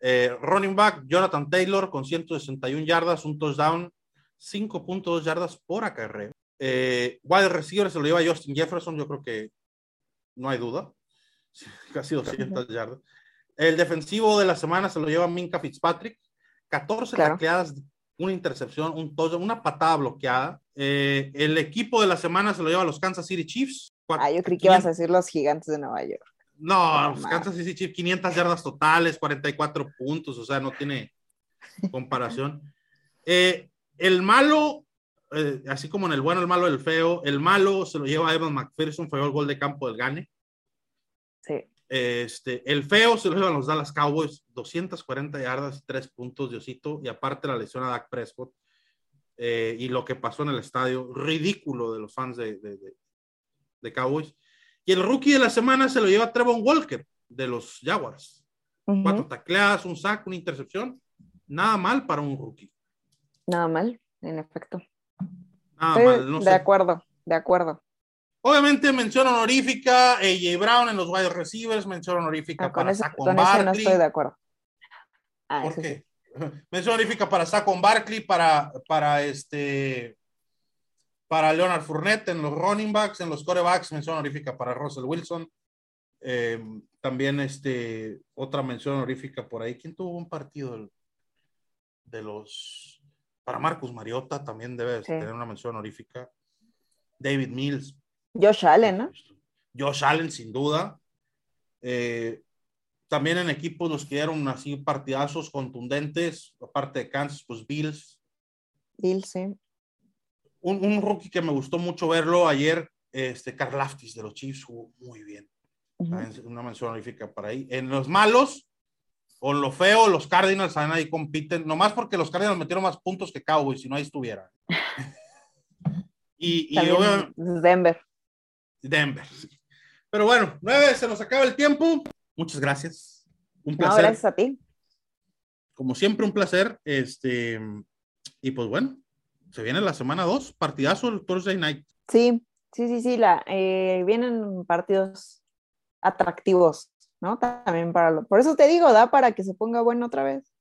Eh, running back, Jonathan Taylor con 161 yardas, un touchdown, 5.2 yardas por acarreo. Eh, wide receiver se lo lleva Justin Jefferson, yo creo que no hay duda. Casi 200 yardas. El defensivo de la semana se lo lleva Minka Fitzpatrick. 14 tacleadas, una intercepción, un una patada bloqueada. Eh, el equipo de la semana se lo lleva los Kansas City Chiefs. ah, yo creí que ibas a decir los gigantes de Nueva York. No, los Kansas City Chiefs, 500 yardas totales, 44 puntos, o sea, no tiene comparación. Eh, el malo eh, así como en el bueno, el malo, el feo, el malo se lo lleva Evan McPherson, fue el gol de campo del Gane. Este, el feo se lo llevan los Dallas Cowboys, 240 yardas, 3 puntos de Osito, y aparte la lesión a Dak Prescott. Eh, y lo que pasó en el estadio, ridículo de los fans de, de, Cowboys. Y el rookie de la semana se lo lleva Trevon Walker, de los Jaguars. Cuatro tacleadas, un sack, una intercepción. Nada mal para un rookie. Nada mal, en efecto. De acuerdo, de acuerdo. Obviamente mención honorífica, AJ Brown en los wide receivers, mención honorífica ah, para Saquon Barkley. no estoy de acuerdo. Ah, ¿Por qué? Mención honorífica para Saquon Barkley, para, para este para Leonard Fournette en los running backs, en los corebacks, mención honorífica para Russell Wilson. Eh, también este, otra mención honorífica por ahí. ¿Quién tuvo un partido de los para Marcus Mariota también debe tener una mención honorífica. David Mills. Josh Allen, ¿no? Josh Allen, sin duda. Eh, también en equipos los que dieron así partidazos contundentes, aparte de Kansas, pues Bills. Bills, sí. Un, rookie que me gustó mucho verlo ayer, este Carl Laftis de los Chiefs, jugó muy bien. Una mención honorífica para ahí. En los malos, o lo feo, los Cardinals ahí compiten, nomás porque los Cardinals metieron más puntos que Cowboys, si no ahí estuviera. y, y Denver. Denver. Pero bueno, nueve, se nos acaba el tiempo. Muchas gracias. Un placer. gracias a ti. Como siempre, un placer. Este, y pues bueno, se viene la semana dos, partidazo el Thursday night. Sí, sí, sí, sí. La, eh, vienen partidos atractivos. ¿no? También para lo... Por eso te digo, da para que se ponga bueno otra vez.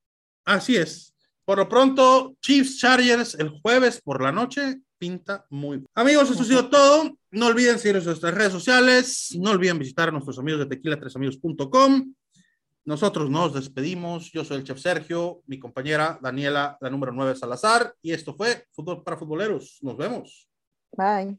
Así es. Por lo pronto, Chiefs Chargers el jueves por la noche pinta muy bien. Amigos, eso ha sido todo. No olviden seguirnos en nuestras redes sociales. No olviden visitar a nuestros amigos de TequilaTresAmigos.com. Nosotros nos despedimos. Yo soy el chef Sergio, mi compañera Daniela, la número 9 Salazar. Y esto fue Fútbol para Futboleros. Nos vemos. Bye.